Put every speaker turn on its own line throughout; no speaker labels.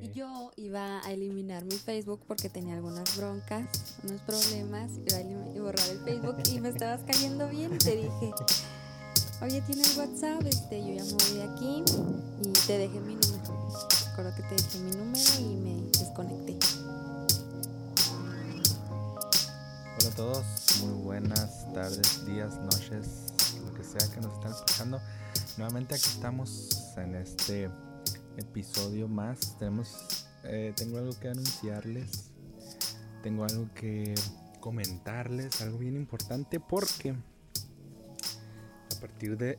Y yo iba a eliminar mi Facebook porque tenía algunas broncas, unos problemas, iba a borrar el Facebook y me estabas cayendo bien y te dije, oye, ¿tienes WhatsApp? Este, yo ya me voy de aquí y te dejé mi número. Recuerdo que te dejé mi número y me desconecté.
Hola a todos, muy buenas tardes, días, noches, lo que sea que nos estén escuchando. Nuevamente aquí estamos en este episodio más. Tenemos, eh, tengo algo que anunciarles, tengo algo que comentarles, algo bien importante porque a partir de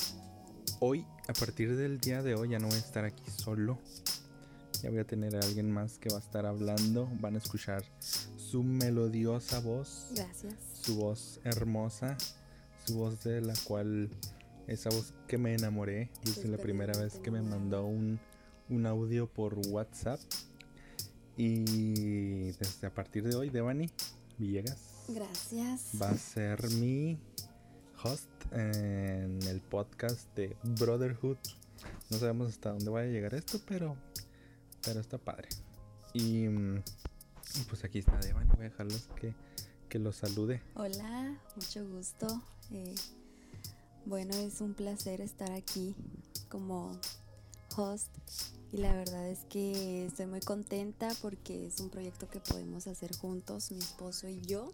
hoy, a partir del día de hoy ya no voy a estar aquí solo. Ya voy a tener a alguien más que va a estar hablando. Van a escuchar su melodiosa voz.
Gracias.
Su voz hermosa. Su voz de la cual esa voz que me enamoré. Desde la primera vez que me mandó un, un audio por WhatsApp. Y desde a partir de hoy, Devani Villegas.
Gracias.
Va a ser mi host en el podcast de Brotherhood. No sabemos hasta dónde vaya a llegar esto, pero, pero está padre. Y, pues aquí está Devani. Voy a dejarlos que, que los salude.
Hola, mucho gusto. Eh, bueno, es un placer estar aquí como host y la verdad es que estoy muy contenta porque es un proyecto que podemos hacer juntos, mi esposo y yo.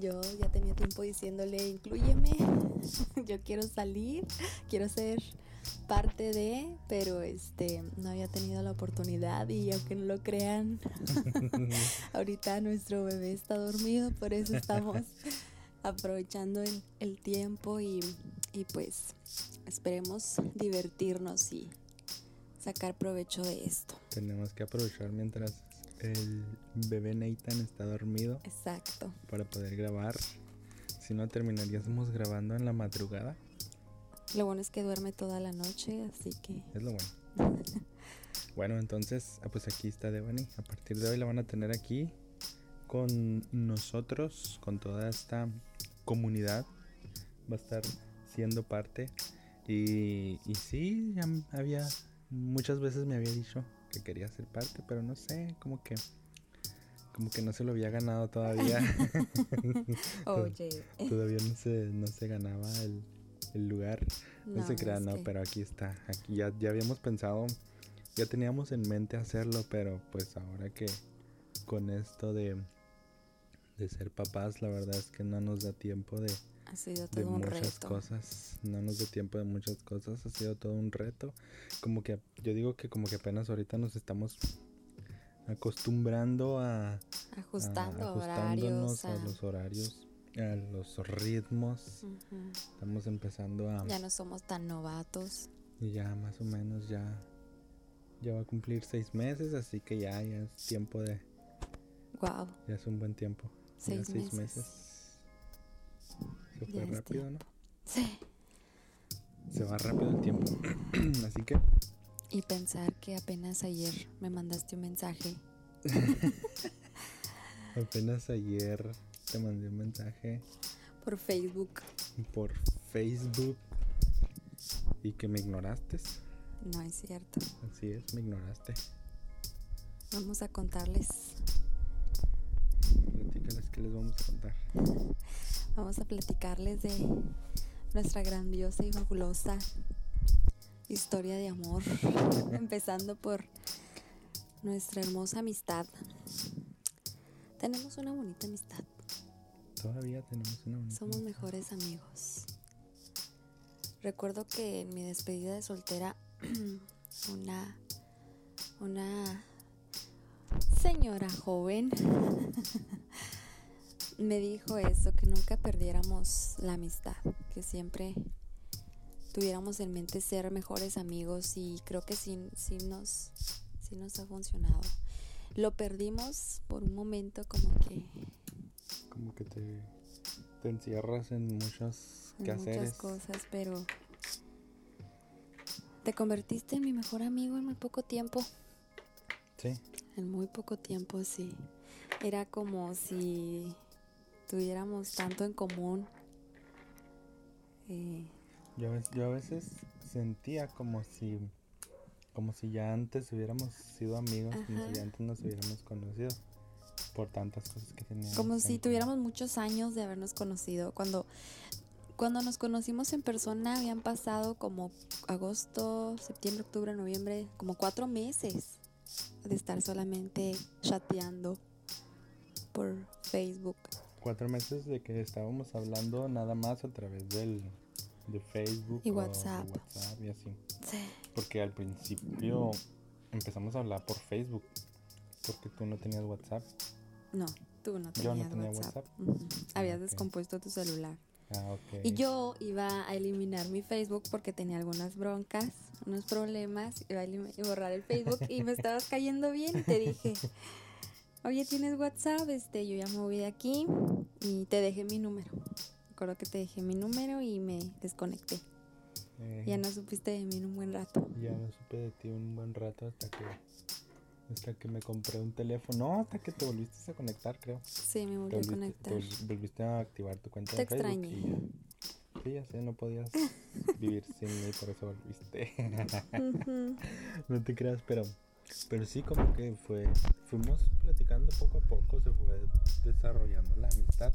yo ya tenía tiempo diciéndole, incluyeme, yo quiero salir, quiero ser parte de, pero este no había tenido la oportunidad y aunque no lo crean, ahorita nuestro bebé está dormido, por eso estamos aprovechando el, tiempo y, pues esperemos divertirnos y sacar provecho de esto.
Tenemos que aprovechar mientras el bebé Nathan está dormido.
Exacto.
Para poder grabar. Si no, terminaríamos grabando en la madrugada.
Lo bueno es que duerme toda la noche, así que...
Es lo bueno. bueno, entonces, ah, pues aquí está Devani. A partir de hoy la van a tener aquí con nosotros, con toda esta comunidad. Va a estar siendo parte. Y, y sí, ya había, muchas veces me había dicho que quería ser parte, pero no sé, como que como que no se lo había ganado todavía.
Oye.
todavía no se, no se ganaba el, el lugar. No, se crea, no, pero aquí está. Aquí ya, ya habíamos pensado, ya teníamos en mente hacerlo, pero pues ahora que con esto de de ser papás, la verdad es que no nos da tiempo de,
ha sido todo un
muchas cosas. No nos da tiempo de muchas cosas, ha sido todo un reto. Como que yo digo que como que apenas ahorita nos estamos acostumbrando a
ajustando a, horarios,
a... los horarios, a los ritmos. Estamos empezando a
ya no somos tan novatos.
Y ya más o menos ya ya va a cumplir seis meses, así que ya, ya es tiempo de
Wow.
Ya es un buen tiempo.
Seis, meses.
Se fue rápido, ¿no?
Sí.
Se va rápido el tiempo. Así que.
Y pensar que apenas ayer me mandaste un mensaje.
apenas ayer te mandé un mensaje.
Por Facebook.
Por Facebook. Y que me ignoraste.
No es cierto.
Así es, me ignoraste.
Vamos a contarles
que les vamos a contar.
Vamos a platicarles de nuestra grandiosa y fabulosa historia de amor, empezando por nuestra hermosa amistad. Tenemos una bonita amistad.
Todavía tenemos una bonita
Somos mejores amigos. Recuerdo que en mi despedida de soltera, una, una señora joven me dijo eso, que nunca perdiéramos la amistad, que siempre tuviéramos en mente ser mejores amigos y creo que sí, sí, nos, sí nos ha funcionado. Lo perdimos por un momento como que...
Como que te, te encierras en muchas
Muchas cosas, pero te convertiste en mi mejor amigo en muy poco tiempo.
Sí.
En muy poco tiempo, sí. Era como si tuviéramos tanto en común.
Eh, yo, yo, a veces sentía como si Como si ya antes hubiéramos sido amigos, como si ya antes nos hubiéramos conocido por tantas cosas que teníamos.
Como si tuviéramos muchos años de habernos conocido. Cuando, cuando nos conocimos en persona habían pasado como agosto, septiembre, octubre, noviembre, como cuatro meses de estar solamente chateando por Facebook.
Cuatro meses de que estábamos hablando nada más a través del de Facebook
y WhatsApp.
WhatsApp y así. Porque al principio empezamos a hablar por Facebook. Porque tú no tenías WhatsApp.
No, tú no tenías
Yo no tenía WhatsApp.
Habías descompuesto tu celular.
Ah, ok.
Y yo iba a eliminar mi Facebook porque tenía algunas broncas, unos problemas, iba a borrar el Facebook y me estabas cayendo bien y te dije, oye, ¿tienes WhatsApp? Este, yo ya me voy de aquí y te dejé mi número acuerdo que te dejé mi número y me desconecté. ya eh. no supiste de mí en un buen rato.
Ya no supe de ti un buen rato hasta que hasta que me compré un teléfono. No, hasta que te volviste a conectar, creo.
Sí, me volví a conectar.
Te volviste a activar tu cuenta
te
de Facebook.
Extrañé. Y
ya, sí, ya sé, no podías vivir sin mí, por eso volviste. no te creas, pero pero sí como que fue fuimos platicando poco a poco, se fue desarrollando la amistad.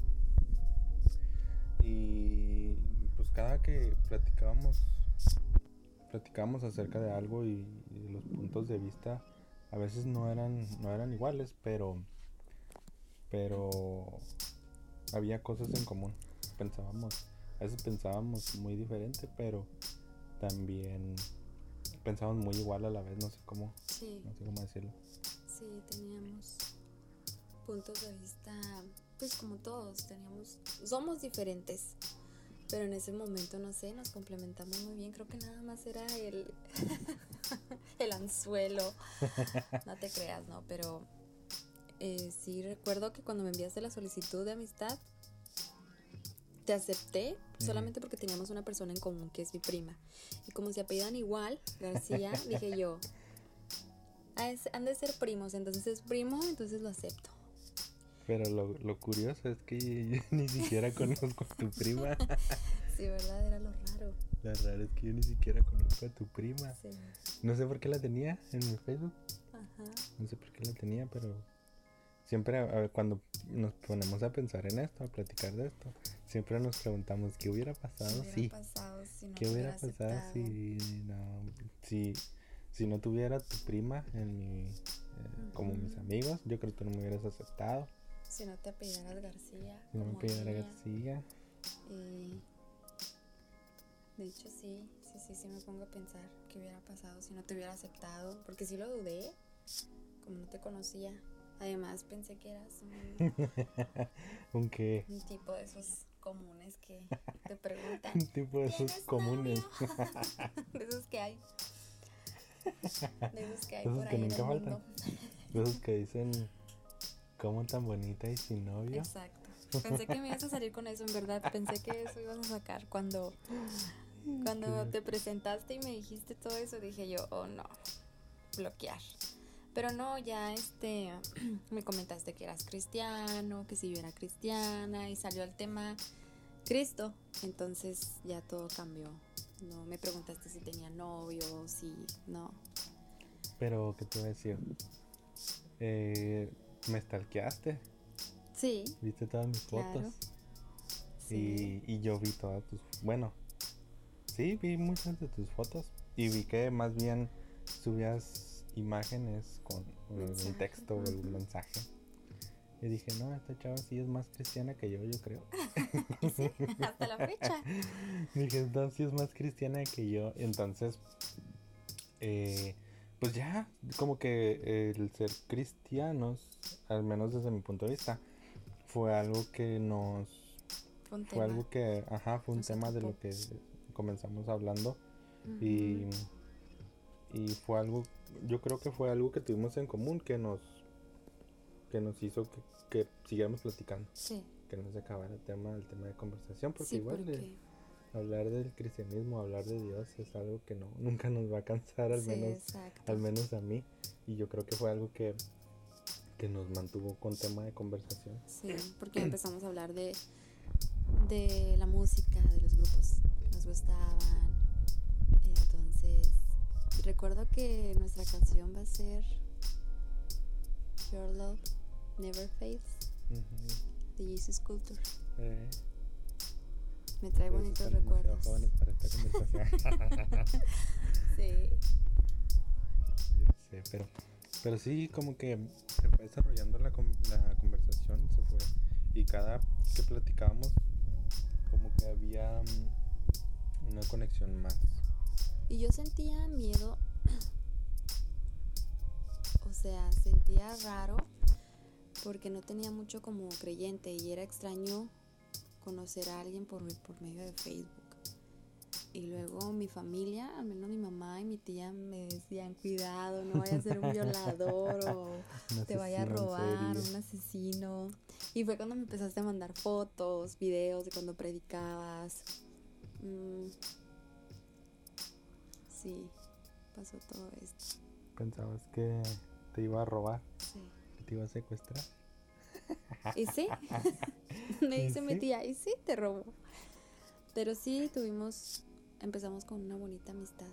Y pues cada que platicábamos, platicábamos acerca de algo y, los puntos de vista a veces no eran, no eran iguales, pero, pero había cosas en común. Pensábamos, a veces pensábamos muy diferente, pero también pensábamos muy igual a la vez, no sé cómo, no sé cómo decirlo.
Sí, teníamos puntos de vista pues como todos, teníamos, somos diferentes, pero en ese momento, no sé, nos complementamos muy bien, creo que nada más era el, el anzuelo, no te creas, ¿no? Pero eh, sí recuerdo que cuando me enviaste la solicitud de amistad, te acepté solamente porque teníamos una persona en común que es mi prima. Y como se apellidan igual, García, dije yo, ah, han de ser primos, entonces es primo, entonces lo acepto.
Pero lo, lo curioso es que yo ni siquiera conozco a tu prima.
Sí, ¿verdad? Era lo raro.
Lo raro es que yo ni siquiera conozco a tu prima. Sí. No sé por qué la tenía en mi Facebook. Ajá. No sé por qué la tenía, pero siempre a cuando nos ponemos a pensar en esto, a platicar de esto, siempre nos preguntamos qué hubiera pasado
¿Qué hubiera pasado si no
¿Qué hubiera pasado si no, si, si no tuviera tu prima en mi, eh, como mis amigos? Yo creo que tú no me hubieras aceptado.
Si no te apellidaras García.
Si no me apellidaras García.
Eh, de hecho, sí, sí, sí, sí me pongo a pensar qué hubiera pasado si no te hubiera aceptado. Porque sí lo dudé, como no te conocía. Además, pensé que eras un.
¿Un qué?
Un tipo de esos comunes que te preguntan.
un tipo de esos comunes.
de esos que hay. De esos que hay por ahí.
nunca faltan. De esos que dicen ¿Cómo tan bonita y sin novio?
Exacto. Pensé que me ibas a salir con eso, en verdad. Pensé que eso ibas a sacar cuando, cuando te presentaste y me dijiste todo eso. Dije yo, oh no, bloquear. Pero no, ya este, me comentaste que eras cristiano, que si yo era cristiana y salió el tema Cristo. Entonces ya todo cambió. No me preguntaste si tenía novio, si no.
Pero, ¿qué te voy a decir? Eh, me stalkeaste.
Sí.
Viste todas mis fotos. Sí. Y, y, yo vi todas tus. Bueno, sí, vi muchas de tus fotos. Y vi que más bien subías imágenes con un texto o el mensaje. Y dije, no, esta chava sí es más cristiana que yo, yo creo.
sí, hasta la fecha.
dije, no, sí es más cristiana que yo. Entonces, eh, pues ya, como que el ser cristianos, al menos desde mi punto de vista, fue algo que nos... Fue, algo que, ajá, fue un tema de lo que comenzamos hablando. y, y fue algo, yo creo que fue algo que tuvimos en común que nos, que nos hizo que, que siguiéramos platicando.
Sí.
Que no se acabara el tema, el tema de conversación, porque igual hablar del cristianismo, hablar de Dios es algo que no nunca nos va a cansar al menos al menos a mí y yo creo que fue algo que que nos mantuvo con tema de conversación.
Sí, porque empezamos a hablar de de la música, de los grupos que nos gustaban. Entonces, recuerdo que nuestra canción va a ser Your Love Never Fades de Jesus Culture.
Eh,
Me trae
ustedes
bonitos
están
recuerdos.
jóvenes para esta conversación.
Sí.
Ya sé, pero, pero sí, como que se fue desarrollando la, la conversación, se fue. Y cada que platicábamos, como que había mm, una conexión más.
Y yo sentía miedo. O sea, sentía raro porque no tenía mucho como creyente y era extraño conocer a alguien por, por medio de Facebook. Y luego mi familia, al menos mi mamá y mi tía me decían, cuidado, no vaya a ser un violador o
Un
te vaya a robar, un asesino. Y fue cuando me empezaste a mandar fotos, videos de cuando predicabas. Mm. Sí, pasó todo esto.
Pensabas que te iba a robar,
Sí.
Te iba a secuestrar.
¿Y sí? me
¿Y
dice mi
sí?
tía, ¿y sí te robó? Pero sí, tuvimos, empezamos con una bonita amistad.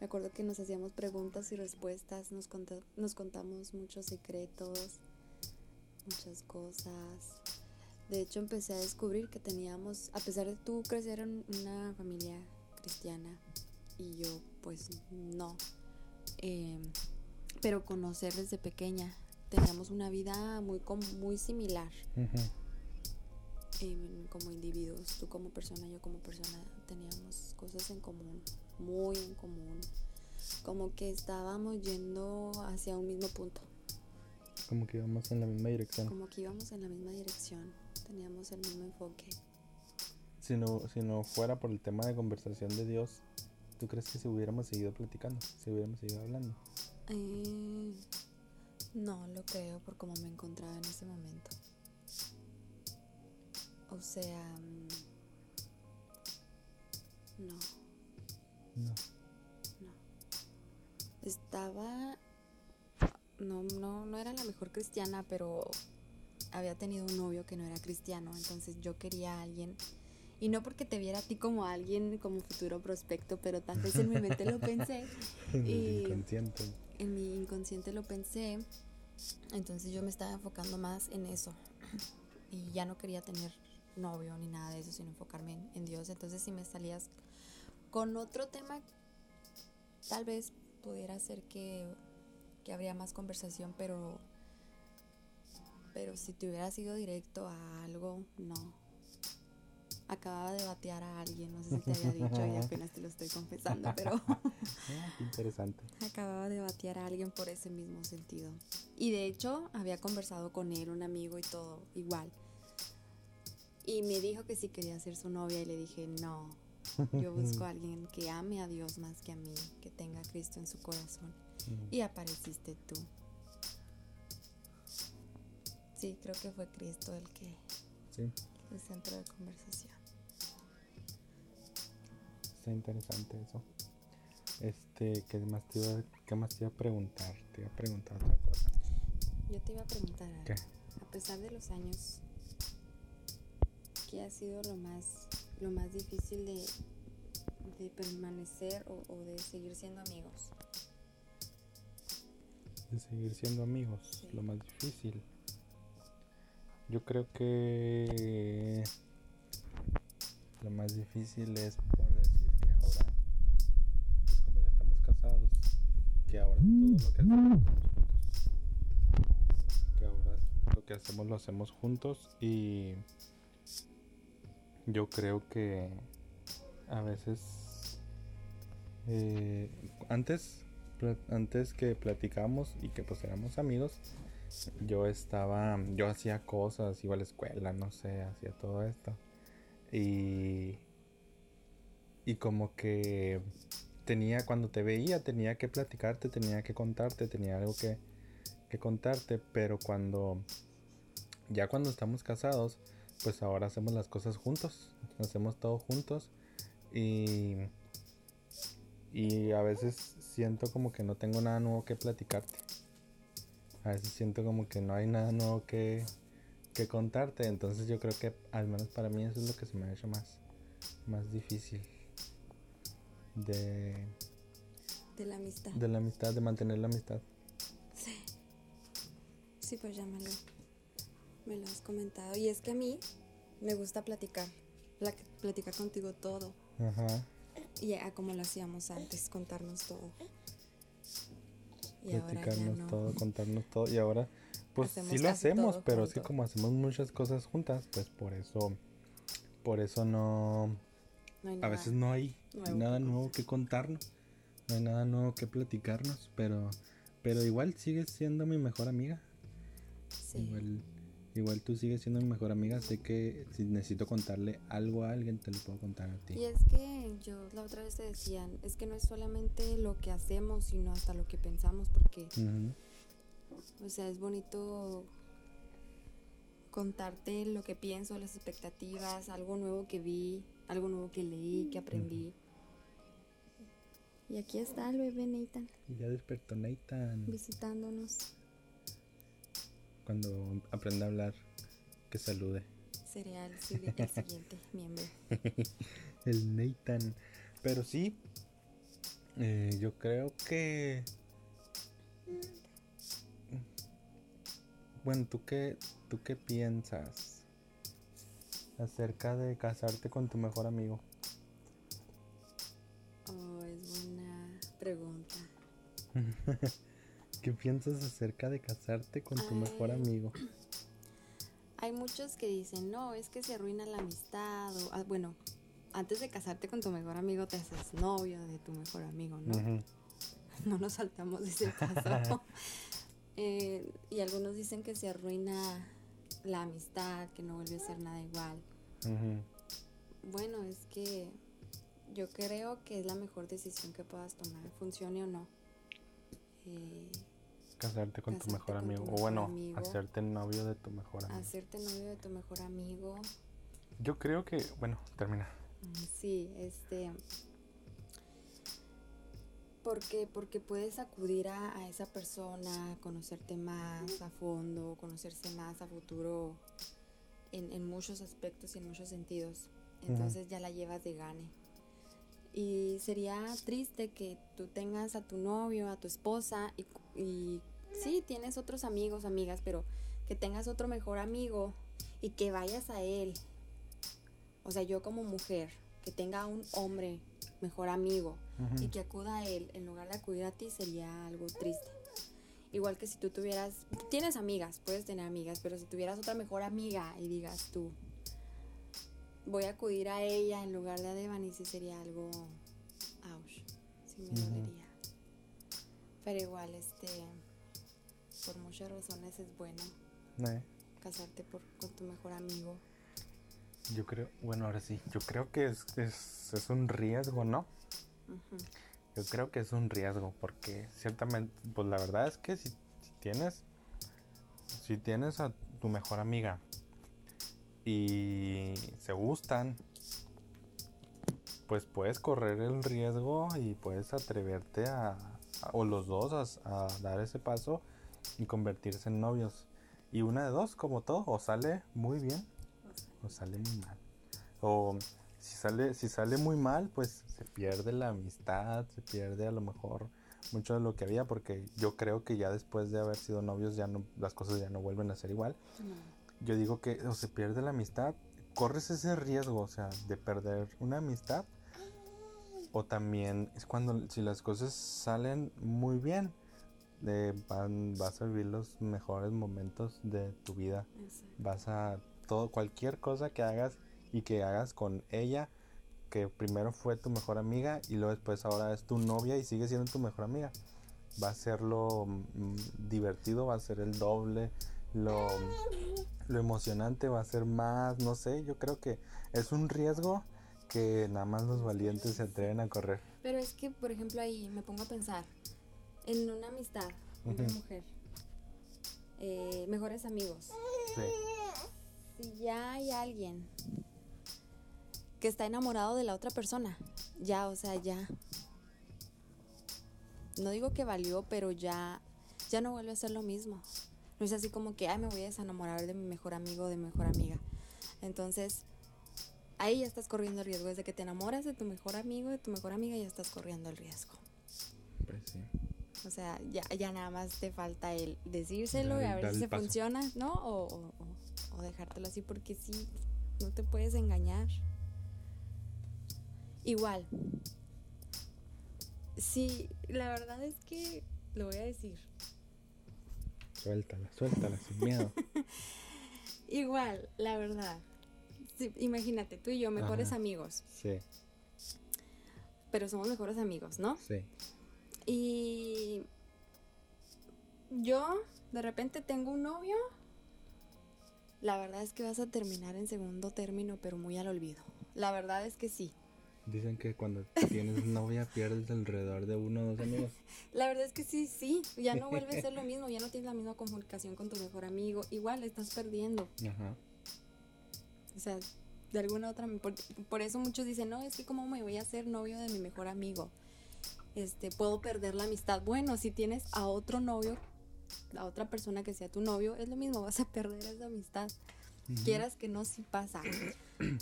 Me acuerdo que nos hacíamos preguntas y respuestas, nos, conta- nos contamos muchos secretos, muchas cosas. De hecho, empecé a descubrir que teníamos, a pesar de tú crecer en una familia cristiana y yo, pues no, eh, pero conocer desde pequeña, teníamos una vida muy, muy similar. Eh, como individuos, tú como persona, yo como persona, teníamos cosas en común, muy en común, como que estábamos yendo hacia un mismo punto,
Como que íbamos en la misma dirección.
como que íbamos en la misma dirección, teníamos el mismo enfoque.
Si no, si no fuera por el tema de conversación de Dios, ¿tú crees que si hubiéramos seguido platicando? Si hubiéramos seguido hablando.
Eh, no lo creo por cómo me encontraba en ese momento. O sea, mm, no.
No.
Estaba. No, no, no era la mejor cristiana, pero había tenido un novio que no era cristiano. Entonces yo quería a alguien. Y no porque te viera a ti como alguien, como futuro prospecto, pero tal vez en mi mente lo pensé.
En
Y-
inconsciente.
En mi inconsciente lo pensé. Entonces yo me estaba enfocando más en eso. Y ya no quería tener novio ni nada de eso, sino enfocarme en, en Dios. Entonces si me salías con otro tema, tal vez pudiera ser que, que habría más conversación, pero, pero si te hubieras ido directo a algo, no. Acababa de batear a alguien, no sé si te había dicho y apenas te lo estoy confesando, pero
Ah, interesante.
acababa de batear a alguien por ese mismo sentido. Y de hecho había conversado con él, un amigo y todo, igual. Y me dijo que sí quería ser su novia y le dije, no, yo busco a alguien que ame a Dios más que a mí, que tenga a Cristo en su corazón. Y apareciste tú. Sí, creo que fue Cristo el que,
Sí,
el centro de conversación.
está interesante eso. Este, ¿qué más te iba, qué más te iba a preguntar? Te iba a preguntar otra cosa.
Yo te iba a preguntar algo.
¿Qué?
A pesar de los años, ¿qué ha sido lo más, lo más difícil de, de permanecer o, o de seguir siendo amigos?
De seguir siendo amigos,
Sí.
lo más difícil. Yo creo que lo más difícil es por decir que ahora, pues como ya estamos casados, que ahora todo lo que hacemos lo hacemos juntos. Que ahora lo que hacemos lo hacemos juntos y yo creo que a veces eh, antes antes que platicamos y que pues éramos amigos yo estaba yo hacía cosas iba a la escuela no sé hacía todo esto y y como que tenía cuando te veía tenía que platicarte tenía que contarte tenía algo que que contarte pero cuando ya cuando estamos casados pues ahora hacemos las cosas juntos hacemos todo juntos y y a veces siento como que no tengo nada nuevo que platicarte. A veces siento como que no hay nada nuevo que, que contarte. Entonces yo creo que al menos para mí eso es lo que se me ha hecho más, más difícil. de,
De la amistad.
de la amistad, de mantener la amistad.
Sí. Sí, pues ya me lo, me lo has comentado. Y es que a mí me gusta platicar. pla- platicar contigo todo.
Ajá.
Y a como lo hacíamos antes, contarnos todo.
Platicarnos
no.
todo, contarnos todo. Y ahora, pues
Hacemos
sí lo hacemos, pero es que
junto.
como hacemos muchas cosas juntas, pues por eso, por eso no,
No hay
a
nada.
veces no hay
nuevo
nada
que
nuevo que contarnos, no hay nada nuevo que platicarnos, pero, pero igual sigues siendo mi mejor amiga.
Sí.
Igual, igual tú sigues siendo mi mejor amiga. Sé que si necesito contarle algo a alguien, te lo puedo contar a ti.
Y es que yo la otra vez te decían, es que no es solamente lo que hacemos, sino hasta lo que pensamos, porque,
Ujú,
o sea, es bonito contarte lo que pienso, las expectativas, algo nuevo que vi, algo nuevo que leí, que aprendí. Y aquí está el bebé Nathan
Y ya despertó Nathan.
visitándonos.
Cuando aprenda a hablar, que salude.
Sería el, si- el siguiente miembro.
El Nathan. Pero sí, eh, yo creo que... Bueno, ¿tú qué, ¿tú qué piensas acerca de casarte con tu mejor amigo?
Oh, es buena pregunta.
¿Qué piensas acerca de casarte con tu mejor amigo?
Hay muchos que dicen, no, es que se arruina la amistad. O, ah, bueno, antes de casarte con tu mejor amigo, te haces novio de tu mejor amigo, ¿no? No nos saltamos de ese paso. Eh, y algunos dicen que se arruina la amistad, que no vuelve a ser nada igual. Bueno, es que yo creo que es la mejor decisión que puedas tomar, funcione o no. Eh,
Casarte con tu mejor
con tu
amigo. O bueno,
amigo.
hacerte novio de tu mejor amigo.
hacerte novio de tu mejor amigo.
Yo creo que, bueno, termina.
Mm, Sí, este. Porque, porque puedes acudir a, a esa persona, conocerte más a fondo, conocerse más a futuro en, en muchos aspectos y en muchos sentidos. Entonces ya la llevas de gane. Y sería triste que tú tengas a tu novio, a tu esposa y, y sí, tienes otros amigos, amigas, pero que tengas otro mejor amigo y que vayas a él. O sea, yo como mujer, que tenga un hombre mejor amigo y que acuda a él en lugar de acudir a ti sería algo triste. Igual que si tú tuvieras, tienes amigas, puedes tener amigas, pero si tuvieras otra mejor amiga y digas tú, voy a acudir a ella en lugar de a Devani, sí sería algo, ouch, sí me
Ujú.
dolería. Pero igual, este, por muchas razones es bueno
Eh,
casarte por, con tu mejor amigo.
Yo creo, bueno, ahora sí, yo creo que es, es, es un riesgo, ¿no? Yo creo que es un riesgo porque ciertamente, pues la verdad es que si, si tienes, si tienes a tu mejor amiga y se gustan, pues puedes correr el riesgo y puedes atreverte a, o los dos a, dar ese paso y convertirse en novios. Y una de dos, como todo, o sale muy bien o sale muy mal. O si sale, si sale muy mal, pues se pierde la amistad, se pierde a lo mejor mucho de lo que había, porque yo creo que ya después de haber sido novios ya no, las cosas ya no vuelven a ser igual. Yo digo que o se pierde la amistad, corres ese riesgo, o sea, de perder una amistad. O también es cuando si las cosas salen muy bien, eh, van, vas a vivir los mejores momentos de tu vida
Exacto.
vas a todo cualquier cosa que hagas y que hagas con ella que primero fue tu mejor amiga y luego después ahora es tu novia y sigue siendo tu mejor amiga va a ser lo mm, divertido va a ser el doble lo, lo emocionante va a ser más no sé yo creo que es un riesgo que nada más los valientes se atreven a correr
Pero es que, por ejemplo, ahí me pongo a pensar en una amistad,
Ujú.
mujer, eh, mejores amigos.
sí
Si ya hay alguien que está enamorado de la otra persona, ya, o sea, ya. No digo que valió, pero ya, ya no vuelve a ser lo mismo. No es así como que, ay, me voy a desenamorar de mi mejor amigo o de mi mejor amiga. Entonces, ahí ya estás corriendo el riesgo. Desde que te enamoras de tu mejor amigo, de tu mejor amiga, ya estás corriendo el riesgo.
Pues sí.
O sea, ya, ya nada más te falta el decírselo y a ver si se
paso.
funciona, ¿no? O, o- o- o dejártelo así porque sí, no te puedes engañar. Igual. Sí, la verdad es que lo voy a decir.
Suéltala, suéltala sin miedo.
Igual, la verdad. Sí, imagínate, tú y yo, mejores
Ajá.
amigos,
Sí,
pero somos mejores amigos, ¿no?
sí.
Y yo de repente tengo un novio. La verdad es que vas a terminar en segundo término, pero muy al olvido. La verdad es que sí.
Dicen que cuando tienes novia pierdes alrededor de uno o dos amigos.
La verdad es que sí, sí. Ya no vuelve a ser lo mismo, ya no tienes la misma comunicación con tu mejor amigo. Igual estás perdiendo.
Ajá.
O sea, de alguna otra. Por, por eso muchos dicen, no, es que cómo me voy a hacer novio de mi mejor amigo. Este, puedo perder la amistad. Bueno, si tienes a otro novio, a otra persona que sea tu novio, es lo mismo, vas a perder esa amistad. Quieras que no, sí pasa.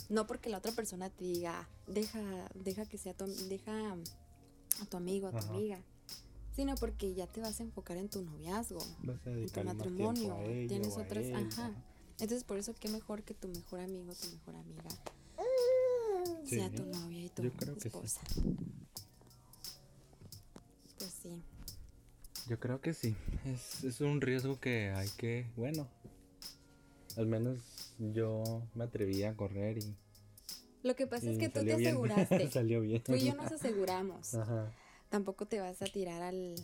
No porque la otra persona te diga, deja, deja que sea tu, deja a tu amigo, a tu
Ajá.
amiga. Sino porque ya te vas a enfocar en tu noviazgo,
Vas a
en tu matrimonio.
a
Tienes otras,
él,
ajá.
ajá.
Entonces por eso qué mejor que tu mejor amigo, tu mejor amiga
Sí,
sea tu novia y tu
sí.
esposa. Pues sí.
Yo creo que sí. Es, es un riesgo que hay que, bueno, al menos yo me atreví a correr y,
Lo que pasa es que tú te
bien.
aseguraste.
salió bien.
Tú y yo nos aseguramos.
Ajá.
Tampoco te vas a tirar al.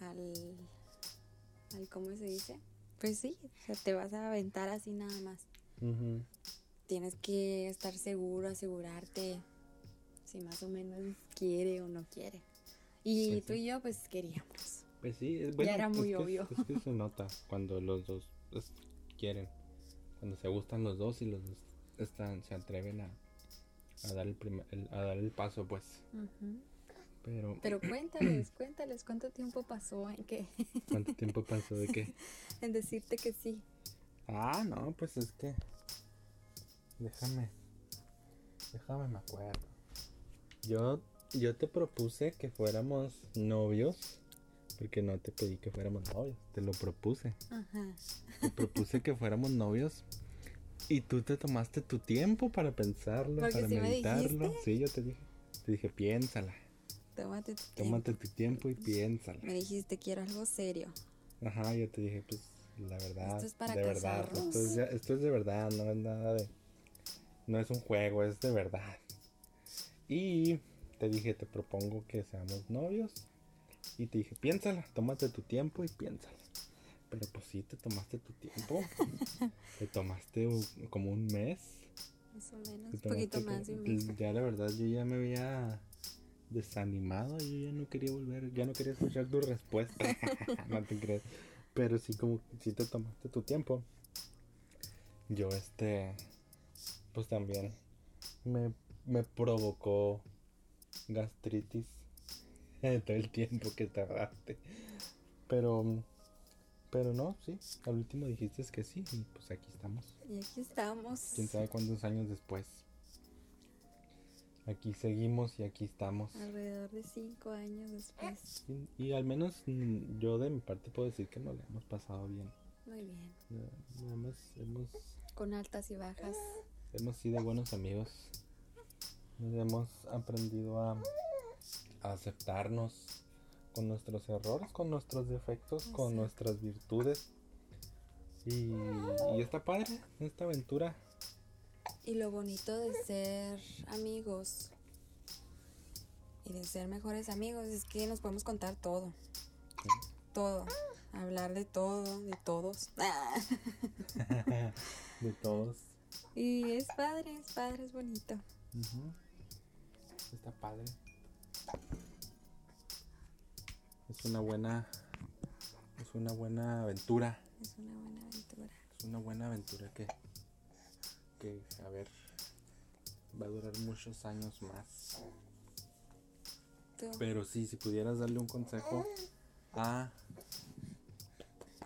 al. al ¿cómo se dice? Pues sí, o sea, te vas a aventar así nada más.
Ujú.
Tienes que estar seguro, asegurarte si más o menos quiere o no quiere. Y tú
sí.
y yo, pues queríamos.
Pues sí, es bueno.
era
es
muy
que-
obvio.
Es que se nota cuando los dos es- quieren, cuando se gustan los dos y los dos están, se atreven a, a dar el primer, el- a dar el paso, pues. Pero,
Pero cuéntales, cuéntales cuánto tiempo pasó en que
¿cuánto tiempo pasó de qué?
en decirte que sí.
Ah, no, pues es que. Déjame. Déjame me acuerdo. Yo, yo te propuse que fuéramos novios. Porque no te pedí que fuéramos novios. Te lo propuse.
Ajá.
Te propuse que fuéramos novios. Y tú te tomaste tu tiempo para pensarlo,
Porque
para meditarlo. Sí, yo te dije. Te dije, piénsala.
Tómate tu
Tómate
tiempo.
tu tiempo y piénsala.
Me dijiste quiero algo serio.
Ajá, yo te dije, pues la verdad.
Esto es para
de verdad. Esto es, ya- esto es de verdad, no es nada de. No es un juego, es de verdad. Y te dije, te propongo que seamos novios. Y te dije, piénsala, tómate tu tiempo y piénsala. Pero pues sí, te tomaste tu tiempo. te tomaste como un mes.
Más o menos. Un poquito más de un mes.
Ya la verdad, yo ya me había desanimado. Yo ya no quería volver, ya no quería escuchar tu respuesta. no te crees. Pero sí, como si te tomaste tu tiempo. Yo, este, pues también me, me provocó gastritis todo el tiempo que tardaste. Pero, pero no, sí, al último dijiste que sí y pues aquí estamos.
Y aquí estamos.
Quién sabe cuántos años después. Aquí seguimos y aquí estamos.
Alrededor de cinco años después.
Y, y al menos mm, yo de mi parte puedo decir que nos la hemos pasado bien.
Muy bien.
Nada más hemos,
Con altas y bajas.
hemos sido buenos amigos. Nos hemos aprendido a aceptarnos con nuestros errores, con nuestros defectos, con nuestras virtudes. Y, y está padre esta aventura.
Y lo bonito de ser amigos y de ser mejores amigos es que nos podemos contar todo. Todo. Hablar de todo, de todos.
de todos.
Y es padre, es padre, es bonito.
Está padre. Es una buena. Es una buena aventura.
Es una buena aventura.
Es una buena aventura que. Que, a ver. Va a durar muchos años más.
Tú.
Pero sí, si pudieras darle un consejo a.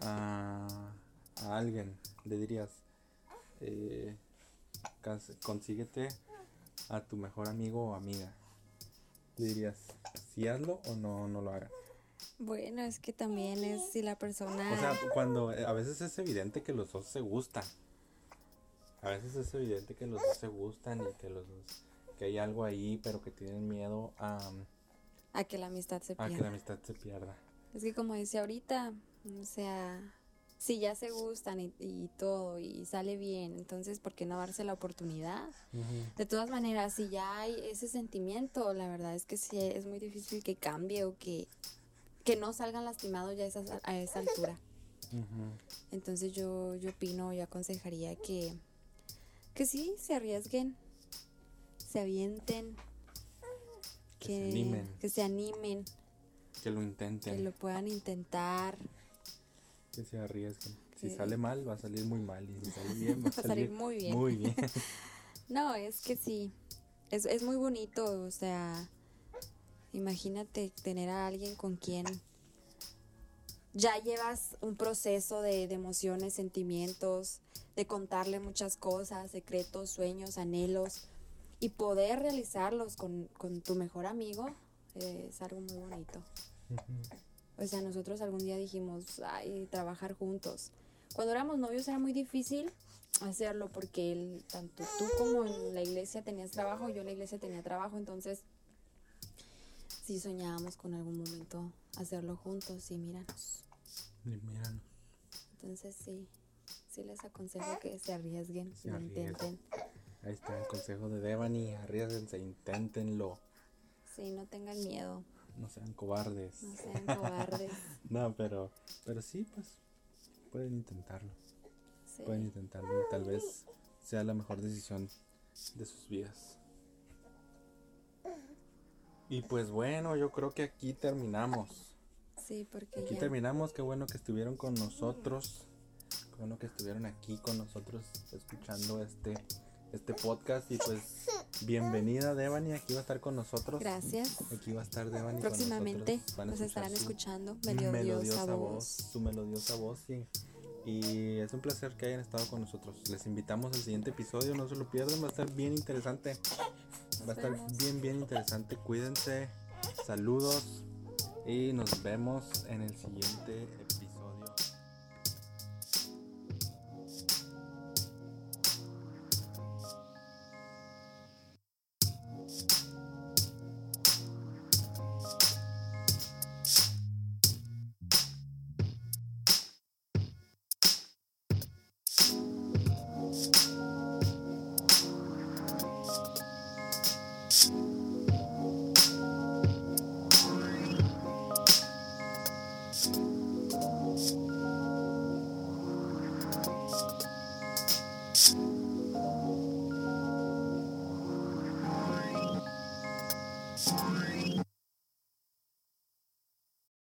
A, a alguien, le dirías. eh, consíguete a tu mejor amigo o amiga. Dirías, si hazlo o no, no lo hagas?
Bueno, es que también es si la persona...
O sea, cuando a veces es evidente que los dos se gustan. A veces es evidente que los dos se gustan y que los dos... Que hay algo ahí, pero que tienen miedo a...
A que la amistad se
pierda. A que la amistad se pierda.
Es que como dice ahorita, o sea, si ya se gustan y, todo y sale bien, entonces ¿por qué no darse la oportunidad? De todas maneras, si ya hay ese sentimiento, la verdad es que sí es muy difícil que cambie o que, que no salgan lastimados ya a esa altura. Entonces yo, yo opino, yo aconsejaría que, que sí, se arriesguen, se avienten,
que, se animen.
Que se animen.
Que lo intenten.
Que lo puedan intentar.
Que se arriesguen. Si sale mal, va a salir muy mal. Y si sale bien, va a salir, muy bien. Muy bien.
no, es que sí. Es, es muy bonito. O sea, imagínate tener a alguien con quien ya llevas un proceso de, de, emociones, sentimientos, de contarle muchas cosas, secretos, sueños, anhelos y poder realizarlos con, con tu mejor amigo eh, es algo muy bonito. O sea, nosotros algún día dijimos, ay, trabajar juntos. Cuando éramos novios era muy difícil hacerlo porque tanto tú como en la iglesia tenías trabajo, yo en la iglesia tenía trabajo, entonces sí soñábamos con algún momento hacerlo juntos y míranos.
Y míranos.
Entonces sí, sí les aconsejo que se arriesguen, se lo intenten.
Ahí está el consejo de Devani, arriesguense, inténtenlo.
Sí, no tengan miedo.
No sean cobardes.
No sean cobardes.
no, pero, pero sí, pues, pueden intentarlo. Pueden intentarlo y tal vez sea la mejor decisión de sus vidas. Y pues bueno, yo creo que aquí terminamos.
Sí, porque
aquí terminamos. Qué bueno que estuvieron con nosotros. Qué bueno que estuvieron aquí con nosotros escuchando este este podcast y pues bienvenida Devani, aquí va a estar con nosotros.
Gracias.
Aquí va a estar Devani.
Próximamente nos estarán escuchando melodiosa, voz.
Su melodiosa voz y, y es un placer que hayan estado con nosotros. Les invitamos al siguiente episodio, no se lo pierdan, va a estar bien interesante. va a estar bien, bien interesante. Cuídense, saludos y nos vemos en el siguiente episodio.